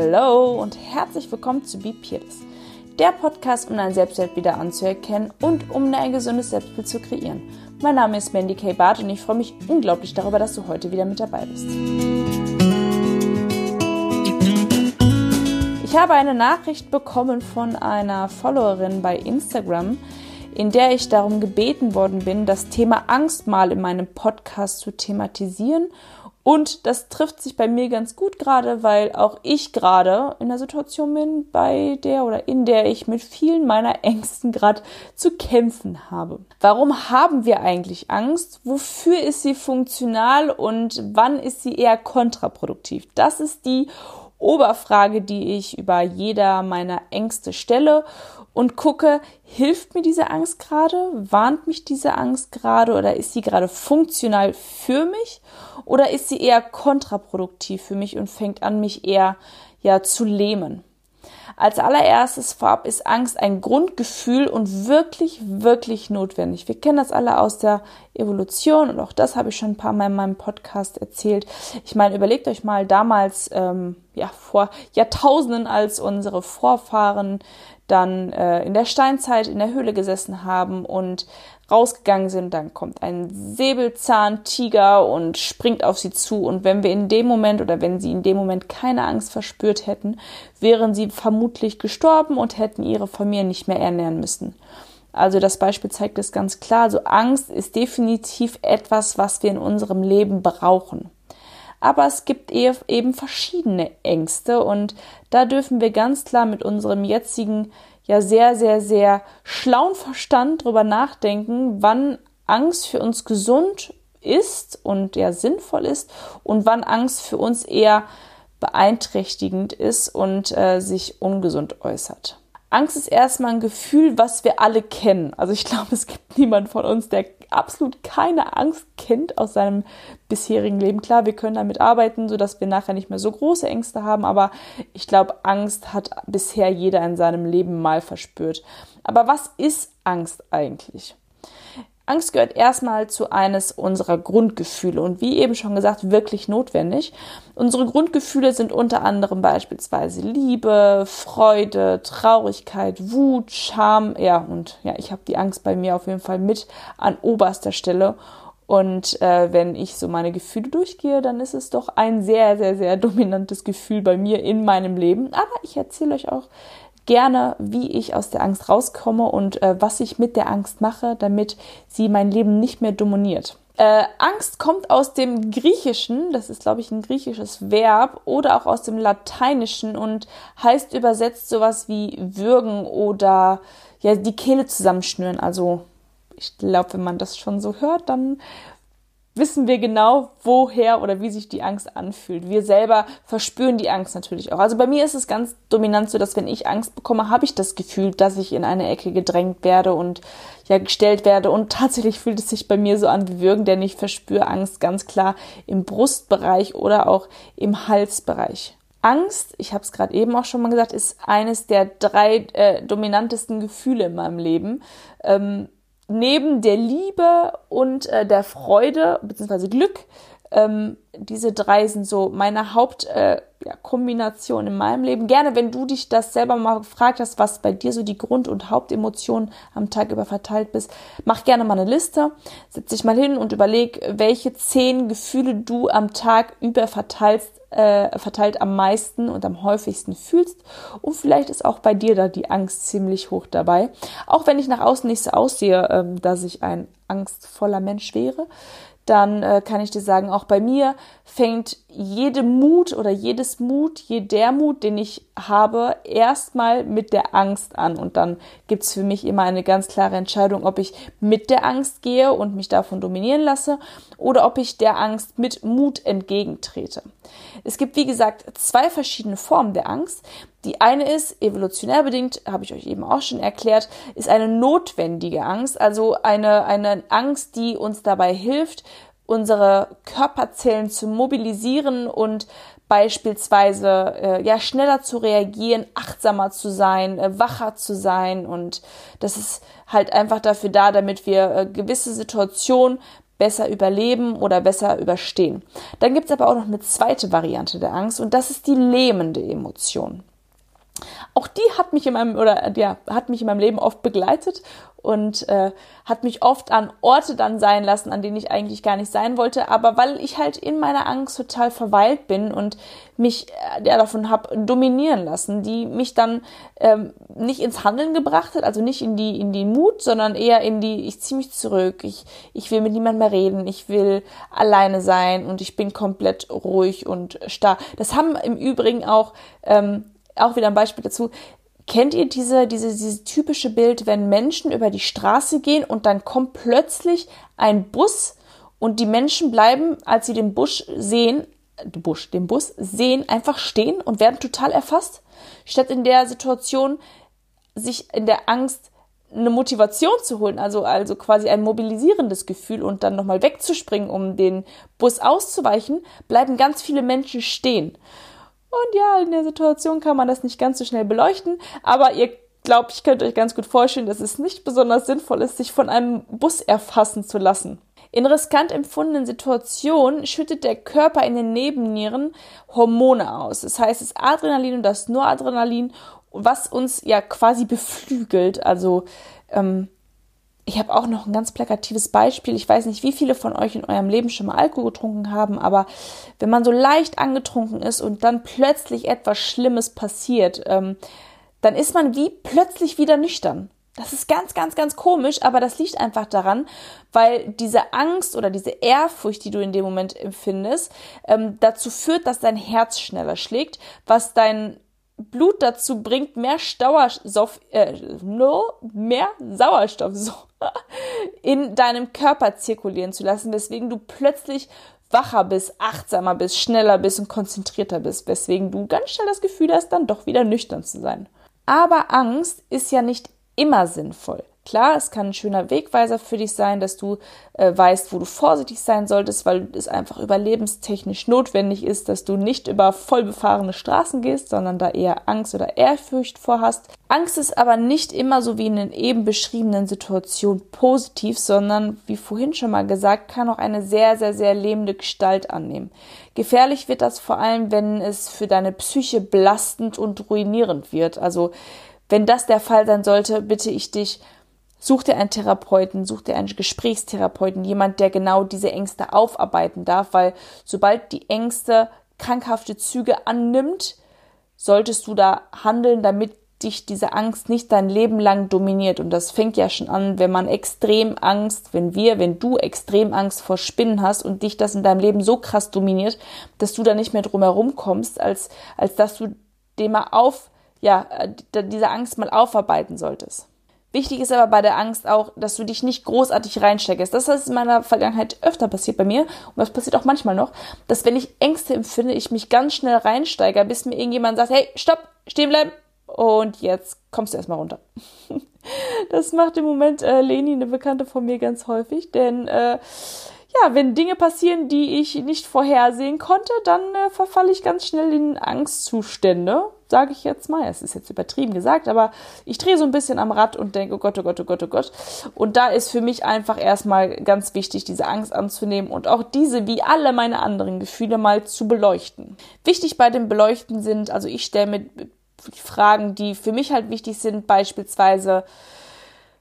Hello und herzlich willkommen zu Be Peerless, der Podcast, um dein Selbstwert wieder anzuerkennen und um ein gesundes Selbstbild zu kreieren. Mein Name ist Mandy K. Barth und ich freue mich unglaublich darüber, dass du heute wieder mit dabei bist. Ich habe eine Nachricht bekommen von einer Followerin bei Instagram, in der ich darum gebeten worden bin, das Thema Angst mal in meinem Podcast zu thematisieren und das trifft sich bei mir ganz gut gerade, weil auch ich gerade in der Situation bin, bei der oder in der ich mit vielen meiner Ängsten gerade zu kämpfen habe. Warum haben wir eigentlich Angst? Wofür ist sie funktional und wann ist sie eher kontraproduktiv? Das ist die Oberfrage, die ich über jeder meiner Ängste stelle und gucke, hilft mir diese Angst gerade? Warnt mich diese Angst gerade oder ist sie gerade funktional für mich oder ist sie eher kontraproduktiv für mich und fängt an, mich eher ja zu lähmen? Als allererstes vorab ist Angst ein Grundgefühl und wirklich, wirklich notwendig. Wir kennen das alle aus der Evolution und auch das habe ich schon ein paar Mal in meinem Podcast erzählt. Ich meine, überlegt euch mal damals, ähm, ja, vor Jahrtausenden, als unsere Vorfahren dann äh, in der Steinzeit in der Höhle gesessen haben und rausgegangen sind, dann kommt ein Säbelzahntiger und springt auf sie zu. Und wenn wir in dem Moment oder wenn sie in dem Moment keine Angst verspürt hätten, wären sie vermutlich gestorben und hätten ihre Familie nicht mehr ernähren müssen. Also das Beispiel zeigt es ganz klar. Also Angst ist definitiv etwas, was wir in unserem Leben brauchen. Aber es gibt eben verschiedene Ängste und da dürfen wir ganz klar mit unserem jetzigen ja sehr, sehr, sehr schlauen Verstand drüber nachdenken, wann Angst für uns gesund ist und ja sinnvoll ist und wann Angst für uns eher beeinträchtigend ist und äh, sich ungesund äußert. Angst ist erstmal ein Gefühl, was wir alle kennen. Also ich glaube, es gibt niemand von uns, der absolut keine Angst kennt aus seinem bisherigen Leben. Klar, wir können damit arbeiten, sodass wir nachher nicht mehr so große Ängste haben, aber ich glaube, Angst hat bisher jeder in seinem Leben mal verspürt. Aber was ist Angst eigentlich? Angst gehört erstmal zu eines unserer Grundgefühle und wie eben schon gesagt, wirklich notwendig. Unsere Grundgefühle sind unter anderem beispielsweise Liebe, Freude, Traurigkeit, Wut, Scham, ja, und ja, ich habe die Angst bei mir auf jeden Fall mit an oberster Stelle. Und äh, wenn ich so meine Gefühle durchgehe, dann ist es doch ein sehr, sehr, sehr dominantes Gefühl bei mir in meinem Leben. Aber ich erzähle euch auch gerne, wie ich aus der Angst rauskomme und äh, was ich mit der Angst mache, damit sie mein Leben nicht mehr dominiert. Äh, Angst kommt aus dem Griechischen, das ist, glaube ich, ein griechisches Verb, oder auch aus dem Lateinischen und heißt übersetzt sowas wie würgen oder ja die Kehle zusammenschnüren. Also ich glaube, wenn man das schon so hört, dann wissen wir genau, woher oder wie sich die Angst anfühlt. Wir selber verspüren die Angst natürlich auch. Also bei mir ist es ganz dominant so, dass wenn ich Angst bekomme, habe ich das Gefühl, dass ich in eine Ecke gedrängt werde und ja gestellt werde. Und tatsächlich fühlt es sich bei mir so an wie Würgen, denn ich verspüre Angst ganz klar im Brustbereich oder auch im Halsbereich. Angst, ich habe es gerade eben auch schon mal gesagt, ist eines der drei äh, dominantesten Gefühle in meinem Leben. Ähm, neben der Liebe und äh, der Freude bzw. Glück, ähm, diese drei sind so meine Hauptkombination äh, ja, in meinem Leben. Gerne, wenn du dich das selber mal gefragt hast, was bei dir so die Grund- und Hauptemotionen am Tag über verteilt bist, mach gerne mal eine Liste, setz dich mal hin und überleg, welche zehn Gefühle du am Tag über verteilst äh, verteilt am meisten und am häufigsten fühlst. Und vielleicht ist auch bei dir da die Angst ziemlich hoch dabei. Auch wenn ich nach außen nicht so aussehe, ähm, dass ich ein angstvoller Mensch wäre, dann äh, kann ich dir sagen, auch bei mir fängt jede Mut oder jedes Mut, jeder Mut, den ich habe, erstmal mit der Angst an. Und dann gibt's für mich immer eine ganz klare Entscheidung, ob ich mit der Angst gehe und mich davon dominieren lasse oder ob ich der Angst mit Mut entgegentrete. Es gibt, wie gesagt, zwei verschiedene Formen der Angst. Die eine ist, evolutionär bedingt, habe ich euch eben auch schon erklärt, ist eine notwendige Angst, also eine, eine Angst, die uns dabei hilft, unsere Körperzellen zu mobilisieren und beispielsweise äh, ja schneller zu reagieren, achtsamer zu sein, äh, wacher zu sein und das ist halt einfach dafür da, damit wir äh, gewisse Situationen besser überleben oder besser überstehen. Dann gibt es aber auch noch eine zweite Variante der Angst und das ist die lähmende Emotion auch die hat mich in meinem oder ja hat mich in meinem Leben oft begleitet und äh, hat mich oft an Orte dann sein lassen, an denen ich eigentlich gar nicht sein wollte, aber weil ich halt in meiner Angst total verweilt bin und mich äh, ja, davon habe dominieren lassen, die mich dann ähm, nicht ins Handeln gebracht hat, also nicht in die in die Mut, sondern eher in die ich ziehe mich zurück, ich ich will mit niemandem mehr reden, ich will alleine sein und ich bin komplett ruhig und starr. Das haben im Übrigen auch ähm, auch wieder ein Beispiel dazu. Kennt ihr diese, diese, diese typische Bild, wenn Menschen über die Straße gehen und dann kommt plötzlich ein Bus und die Menschen bleiben, als sie den Busch sehen, Busch, den Bus sehen, einfach stehen und werden total erfasst, statt in der Situation sich in der Angst eine Motivation zu holen, also, also quasi ein mobilisierendes Gefühl und dann nochmal wegzuspringen, um den Bus auszuweichen, bleiben ganz viele Menschen stehen. Und ja, in der Situation kann man das nicht ganz so schnell beleuchten, aber ihr glaubt, ich könnt euch ganz gut vorstellen, dass es nicht besonders sinnvoll ist, sich von einem Bus erfassen zu lassen. In riskant empfundenen Situationen schüttet der Körper in den Nebennieren Hormone aus. Das heißt, das Adrenalin und das Noradrenalin, was uns ja quasi beflügelt, also ähm, ich habe auch noch ein ganz plakatives Beispiel. Ich weiß nicht, wie viele von euch in eurem Leben schon mal Alkohol getrunken haben, aber wenn man so leicht angetrunken ist und dann plötzlich etwas Schlimmes passiert, ähm, dann ist man wie plötzlich wieder nüchtern. Das ist ganz, ganz, ganz komisch, aber das liegt einfach daran, weil diese Angst oder diese Ehrfurcht, die du in dem Moment empfindest, ähm, dazu führt, dass dein Herz schneller schlägt, was dein Blut dazu bringt, mehr Sauerstoff, äh, no, mehr Sauerstoff so, in deinem Körper zirkulieren zu lassen, weswegen du plötzlich wacher bist, achtsamer bist, schneller bist und konzentrierter bist, weswegen du ganz schnell das Gefühl hast, dann doch wieder nüchtern zu sein. Aber Angst ist ja nicht immer sinnvoll. Klar, es kann ein schöner Wegweiser für dich sein, dass du äh, weißt, wo du vorsichtig sein solltest, weil es einfach überlebenstechnisch notwendig ist, dass du nicht über voll befahrene Straßen gehst, sondern da eher Angst oder Ehrfurcht vorhast. Angst ist aber nicht immer so wie in den eben beschriebenen Situationen positiv, sondern wie vorhin schon mal gesagt, kann auch eine sehr, sehr, sehr lebende Gestalt annehmen. Gefährlich wird das vor allem, wenn es für deine Psyche belastend und ruinierend wird. Also wenn das der Fall sein sollte, bitte ich dich, Such dir einen Therapeuten, such dir einen Gesprächstherapeuten, jemand, der genau diese Ängste aufarbeiten darf, weil sobald die Ängste krankhafte Züge annimmt, solltest du da handeln, damit dich diese Angst nicht dein Leben lang dominiert. Und das fängt ja schon an, wenn man extrem Angst, wenn wir, wenn du extrem Angst vor Spinnen hast und dich das in deinem Leben so krass dominiert, dass du da nicht mehr drum herum kommst, als, als dass du dem mal auf, ja, äh, diese Angst mal aufarbeiten solltest. Wichtig ist aber bei der Angst auch, dass du dich nicht großartig reinsteckst. Das ist in meiner Vergangenheit öfter passiert bei mir und das passiert auch manchmal noch, dass wenn ich Ängste empfinde, ich mich ganz schnell reinsteige, bis mir irgendjemand sagt, hey, stopp, stehen bleiben und jetzt kommst du erstmal runter. das macht im Moment äh, Leni, eine Bekannte von mir, ganz häufig, denn äh, ja, wenn Dinge passieren, die ich nicht vorhersehen konnte, dann äh, verfalle ich ganz schnell in Angstzustände sage ich jetzt mal. Es ist jetzt übertrieben gesagt, aber ich drehe so ein bisschen am Rad und denke, oh Gott, oh Gott, oh Gott, oh Gott. Und da ist für mich einfach erstmal ganz wichtig, diese Angst anzunehmen und auch diese, wie alle meine anderen Gefühle, mal zu beleuchten. Wichtig bei dem Beleuchten sind, also ich stelle mir Fragen, die für mich halt wichtig sind, beispielsweise,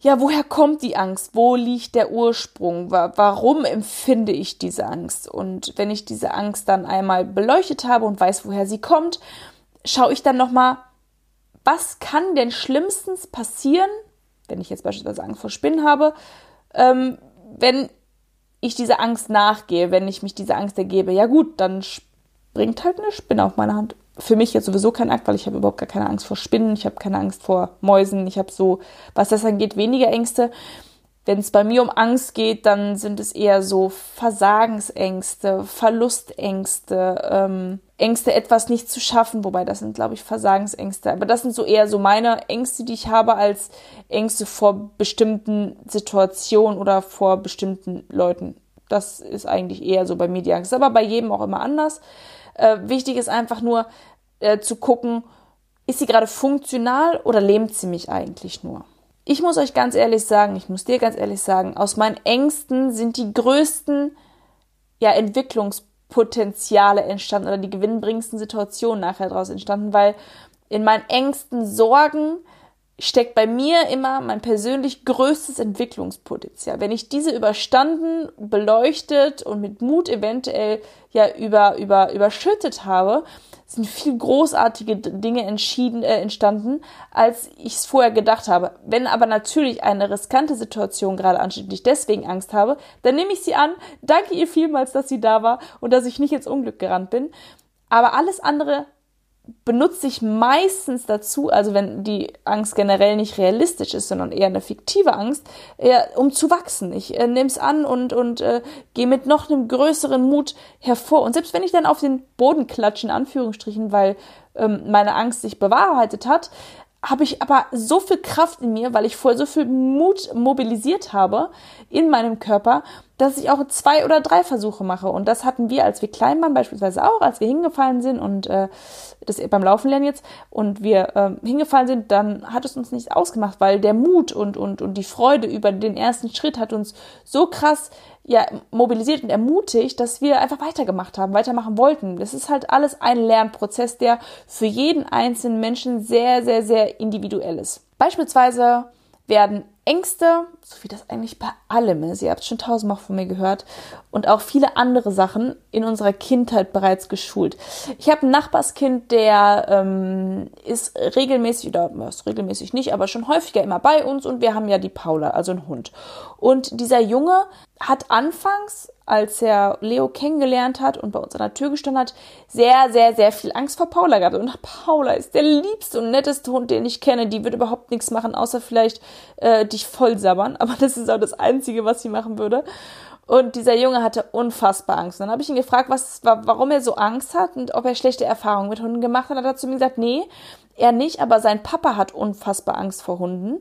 ja, woher kommt die Angst? Wo liegt der Ursprung? Warum empfinde ich diese Angst? Und wenn ich diese Angst dann einmal beleuchtet habe und weiß, woher sie kommt, schaue ich dann nochmal, was kann denn schlimmstens passieren, wenn ich jetzt beispielsweise Angst vor Spinnen habe, ähm, wenn ich diese Angst nachgehe, wenn ich mich dieser Angst ergebe. Ja gut, dann springt halt eine Spinne auf meine Hand. Für mich jetzt sowieso kein Akt, weil ich habe überhaupt gar keine Angst vor Spinnen, ich habe keine Angst vor Mäusen, ich habe so, was das angeht, weniger Ängste. Wenn es bei mir um Angst geht, dann sind es eher so Versagensängste, Verlustängste, ähm, Ängste, etwas nicht zu schaffen, wobei das sind, glaube ich, Versagensängste. Aber das sind so eher so meine Ängste, die ich habe, als Ängste vor bestimmten Situationen oder vor bestimmten Leuten. Das ist eigentlich eher so bei mir die Angst. Aber bei jedem auch immer anders. Äh, wichtig ist einfach nur äh, zu gucken, ist sie gerade funktional oder lähmt sie mich eigentlich nur? Ich muss euch ganz ehrlich sagen, ich muss dir ganz ehrlich sagen, aus meinen Ängsten sind die größten ja, Entwicklungspotenziale entstanden oder die gewinnbringendsten Situationen nachher daraus entstanden, weil in meinen Ängsten, Sorgen steckt bei mir immer mein persönlich größtes Entwicklungspotenzial. Wenn ich diese überstanden, beleuchtet und mit Mut eventuell ja über, über, überschüttet habe, sind viel großartige Dinge entschieden, äh, entstanden, als ich es vorher gedacht habe. Wenn aber natürlich eine riskante Situation gerade ansteht und ich deswegen Angst habe, dann nehme ich sie an, danke ihr vielmals, dass sie da war und dass ich nicht ins Unglück gerannt bin. Aber alles andere benutze ich meistens dazu, also wenn die Angst generell nicht realistisch ist, sondern eher eine fiktive Angst, eher, um zu wachsen. Ich äh, nehme es an und, und äh, gehe mit noch einem größeren Mut hervor. Und selbst wenn ich dann auf den Boden klatsche, in Anführungsstrichen, weil ähm, meine Angst sich bewahrheitet hat, habe ich aber so viel Kraft in mir, weil ich vorher so viel Mut mobilisiert habe in meinem Körper, dass ich auch zwei oder drei Versuche mache. Und das hatten wir, als wir klein waren, beispielsweise auch, als wir hingefallen sind und äh, das beim Laufen lernen jetzt und wir äh, hingefallen sind, dann hat es uns nichts ausgemacht, weil der Mut und, und, und die Freude über den ersten Schritt hat uns so krass ja, mobilisiert und ermutigt, dass wir einfach weitergemacht haben, weitermachen wollten. Das ist halt alles ein Lernprozess, der für jeden einzelnen Menschen sehr, sehr, sehr individuell ist. Beispielsweise werden Ängste, so wie das eigentlich bei allem ist, ihr habt es schon tausendmal von mir gehört, und auch viele andere Sachen in unserer Kindheit bereits geschult. Ich habe ein Nachbarskind, der ähm, ist regelmäßig, oder was regelmäßig nicht, aber schon häufiger immer bei uns und wir haben ja die Paula, also einen Hund. Und dieser Junge hat anfangs als er Leo kennengelernt hat und bei uns an der Tür gestanden hat, sehr, sehr, sehr viel Angst vor Paula gehabt. Und Paula ist der liebste und netteste Hund, den ich kenne. Die wird überhaupt nichts machen, außer vielleicht äh, dich voll sabbern. Aber das ist auch das Einzige, was sie machen würde. Und dieser Junge hatte unfassbar Angst. Und dann habe ich ihn gefragt, was, warum er so Angst hat und ob er schlechte Erfahrungen mit Hunden gemacht hat. Und er hat zu mir gesagt, nee, er nicht, aber sein Papa hat unfassbar Angst vor Hunden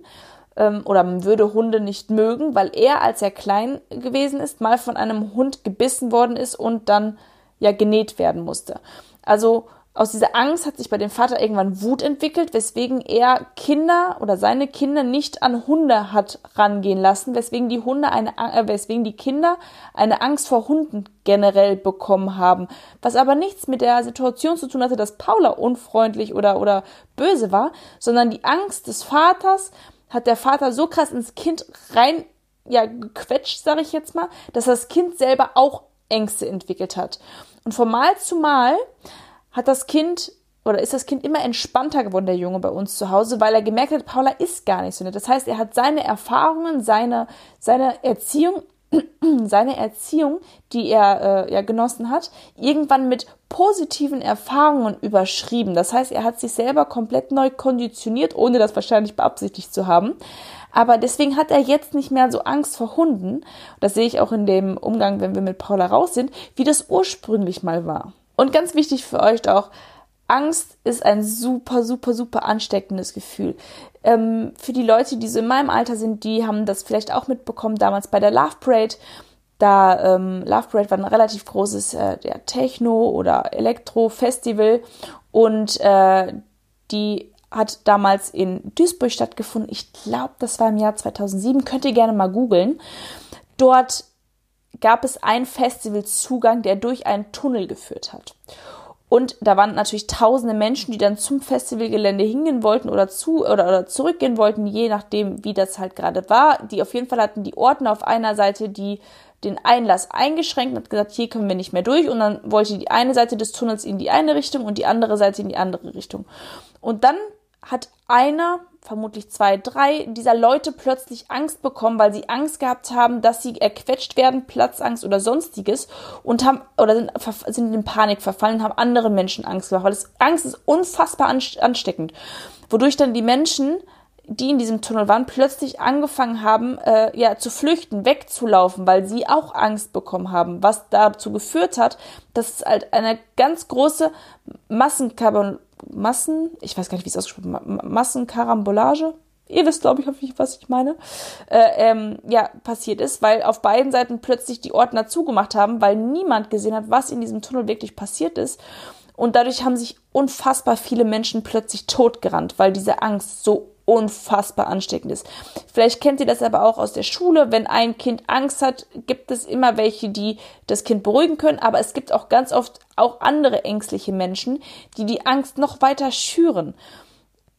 ähm, oder würde Hunde nicht mögen, weil er, als er klein gewesen ist, mal von einem Hund gebissen worden ist und dann ja genäht werden musste. Also aus dieser Angst hat sich bei dem Vater irgendwann Wut entwickelt, weswegen er Kinder oder seine Kinder nicht an Hunde hat rangehen lassen, weswegen die Hunde eine, äh, weswegen die Kinder eine Angst vor Hunden generell bekommen haben. Was aber nichts mit der Situation zu tun hatte, dass Paula unfreundlich oder, oder böse war, sondern die Angst des Vaters, hat der Vater so krass ins Kind rein, ja, gequetscht, sage ich jetzt mal, dass das Kind selber auch Ängste entwickelt hat. Und von Mal zu Mal hat das Kind oder ist das Kind immer entspannter geworden, der Junge bei uns zu Hause, weil er gemerkt hat, Paula ist gar nicht so nett. Das heißt, er hat seine Erfahrungen, seine, seine Erziehung seine Erziehung, die er äh, ja genossen hat, irgendwann mit positiven Erfahrungen überschrieben. Das heißt, er hat sich selber komplett neu konditioniert, ohne das wahrscheinlich beabsichtigt zu haben. Aber deswegen hat er jetzt nicht mehr so Angst vor Hunden. Das sehe ich auch in dem Umgang, wenn wir mit Paula raus sind, wie das ursprünglich mal war. Und ganz wichtig für euch auch, Angst ist ein super, super, super ansteckendes Gefühl. Ähm, für die Leute, die so in meinem Alter sind, die haben das vielleicht auch mitbekommen, damals bei der Love Parade. Da ähm, Love Parade war ein relativ großes äh, der Techno- oder Elektro-Festival und äh, die hat damals in Duisburg stattgefunden. Ich glaube, das war im Jahr 2007. Könnt ihr gerne mal googeln. Dort gab es einen Festivalzugang, der durch einen Tunnel geführt hat. Und da waren natürlich tausende Menschen, die dann zum Festivalgelände hingehen wollten oder zu oder, oder zurückgehen wollten, je nachdem, wie das halt gerade war. Die auf jeden Fall hatten die Ordner auf einer Seite, die den Einlass eingeschränkt und hat gesagt, hier kommen wir nicht mehr durch. Und dann wollte die eine Seite des Tunnels in die eine Richtung und die andere Seite in die andere Richtung. Und dann hat einer, vermutlich zwei, drei dieser Leute plötzlich Angst bekommen, weil sie Angst gehabt haben, dass sie erquetscht werden, Platzangst oder sonstiges und haben oder sind, sind in Panik verfallen, haben anderen Menschen Angst gemacht, weil das, Angst ist unfassbar ansteckend, wodurch dann die Menschen die in diesem Tunnel waren, plötzlich angefangen haben, äh, ja, zu flüchten, wegzulaufen, weil sie auch Angst bekommen haben, was dazu geführt hat, dass es halt eine ganz große Massenkarbon Massen, ich weiß gar nicht, wie es ausgesprochen wird, Massenkarambolage, ihr wisst, glaube ich, was ich meine, äh, ähm, ja, passiert ist, weil auf beiden Seiten plötzlich die Ordner zugemacht haben, weil niemand gesehen hat, was in diesem Tunnel wirklich passiert ist. Und dadurch haben sich unfassbar viele Menschen plötzlich totgerannt, weil diese Angst so unfassbar ansteckend ist. Vielleicht kennt ihr das aber auch aus der Schule. Wenn ein Kind Angst hat, gibt es immer welche, die das Kind beruhigen können. Aber es gibt auch ganz oft auch andere ängstliche Menschen, die die Angst noch weiter schüren.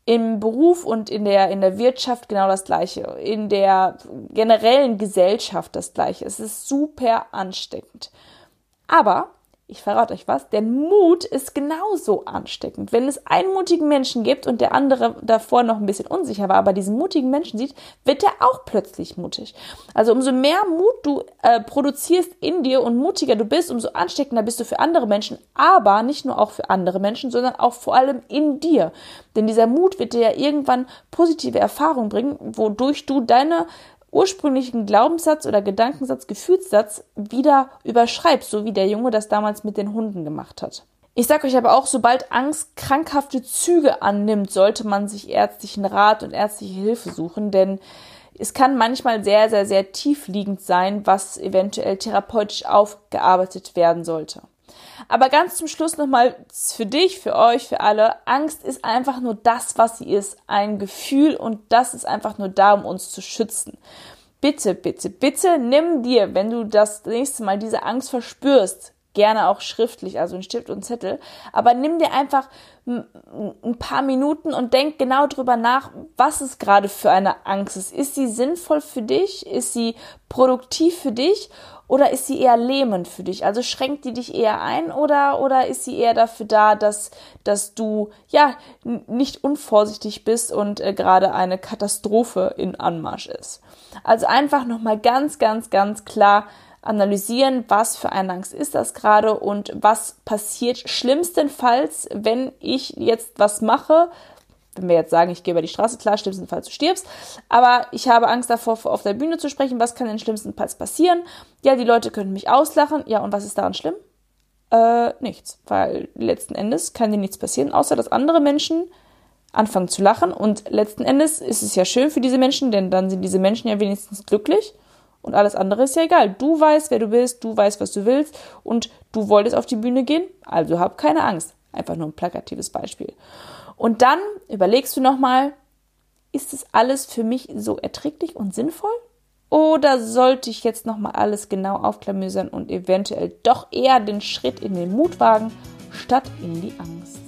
Im Beruf und in der, in der Wirtschaft genau das Gleiche. In der generellen Gesellschaft das Gleiche. Es ist super ansteckend. Aber ich verrate euch was, der Mut ist genauso ansteckend. Wenn es einen mutigen Menschen gibt und der andere davor noch ein bisschen unsicher war, aber diesen mutigen Menschen sieht, wird er auch plötzlich mutig. Also umso mehr Mut du äh, produzierst in dir und mutiger du bist, umso ansteckender bist du für andere Menschen, aber nicht nur auch für andere Menschen, sondern auch vor allem in dir. Denn dieser Mut wird dir ja irgendwann positive Erfahrungen bringen, wodurch du deine ursprünglichen Glaubenssatz oder Gedankensatz, Gefühlssatz wieder überschreibst, so wie der Junge das damals mit den Hunden gemacht hat. Ich sage euch aber auch, sobald Angst krankhafte Züge annimmt, sollte man sich ärztlichen Rat und ärztliche Hilfe suchen, denn es kann manchmal sehr, sehr, sehr tiefliegend sein, was eventuell therapeutisch aufgearbeitet werden sollte. Aber ganz zum Schluss nochmal für dich, für euch, für alle. Angst ist einfach nur das, was sie ist. Ein Gefühl und das ist einfach nur da, um uns zu schützen. Bitte, bitte, bitte nimm dir, wenn du das nächste Mal diese Angst verspürst, gerne auch schriftlich, also ein Stift und Zettel, aber nimm dir einfach ein paar Minuten und denk genau drüber nach, was es gerade für eine Angst ist. Ist sie sinnvoll für dich? Ist sie produktiv für dich? Oder ist sie eher lähmend für dich? Also schränkt die dich eher ein oder, oder ist sie eher dafür da, dass, dass du, ja, nicht unvorsichtig bist und äh, gerade eine Katastrophe in Anmarsch ist? Also einfach nochmal ganz, ganz, ganz klar analysieren, was für eine Angst ist das gerade und was passiert schlimmstenfalls, wenn ich jetzt was mache, wenn wir jetzt sagen, ich gehe über die Straße, klar, schlimmstenfalls du stirbst, aber ich habe Angst davor, auf der Bühne zu sprechen, was kann denn schlimmstenfalls passieren? Ja, die Leute können mich auslachen, ja, und was ist daran schlimm? Äh, nichts, weil letzten Endes kann dir nichts passieren, außer dass andere Menschen anfangen zu lachen und letzten Endes ist es ja schön für diese Menschen, denn dann sind diese Menschen ja wenigstens glücklich und alles andere ist ja egal. Du weißt, wer du bist, du weißt, was du willst und du wolltest auf die Bühne gehen, also hab keine Angst. Einfach nur ein plakatives Beispiel. Und dann überlegst du nochmal, ist es alles für mich so erträglich und sinnvoll? Oder sollte ich jetzt nochmal alles genau aufklamüsern und eventuell doch eher den Schritt in den Mut wagen, statt in die Angst?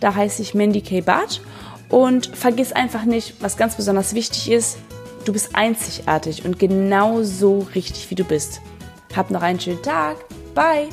Da heiße ich Mandy K. Barth. Und vergiss einfach nicht, was ganz besonders wichtig ist, du bist einzigartig und genauso richtig, wie du bist. Hab noch einen schönen Tag. Bye!